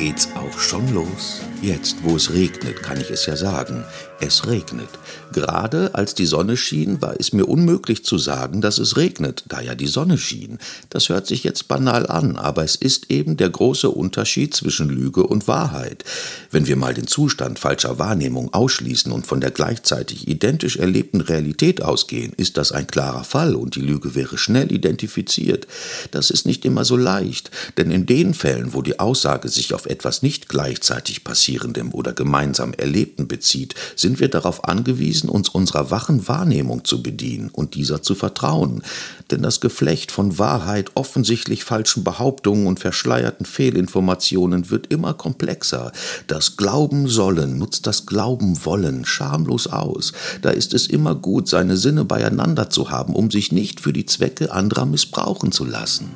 geht's auch schon los. Jetzt, wo es regnet, kann ich es ja sagen. Es regnet. Gerade als die Sonne schien, war es mir unmöglich zu sagen, dass es regnet, da ja die Sonne schien. Das hört sich jetzt banal an, aber es ist eben der große Unterschied zwischen Lüge und Wahrheit. Wenn wir mal den Zustand falscher Wahrnehmung ausschließen und von der gleichzeitig identisch erlebten Realität ausgehen, ist das ein klarer Fall und die Lüge wäre schnell identifiziert. Das ist nicht immer so leicht, denn in den Fällen, wo die Aussage sich auf etwas nicht gleichzeitig passierendem oder gemeinsam Erlebten bezieht, sind wir darauf angewiesen, uns unserer wachen Wahrnehmung zu bedienen und dieser zu vertrauen. Denn das Geflecht von Wahrheit, offensichtlich falschen Behauptungen und verschleierten Fehlinformationen wird immer komplexer. Das Glauben sollen nutzt das Glauben wollen schamlos aus. Da ist es immer gut, seine Sinne beieinander zu haben, um sich nicht für die Zwecke anderer missbrauchen zu lassen.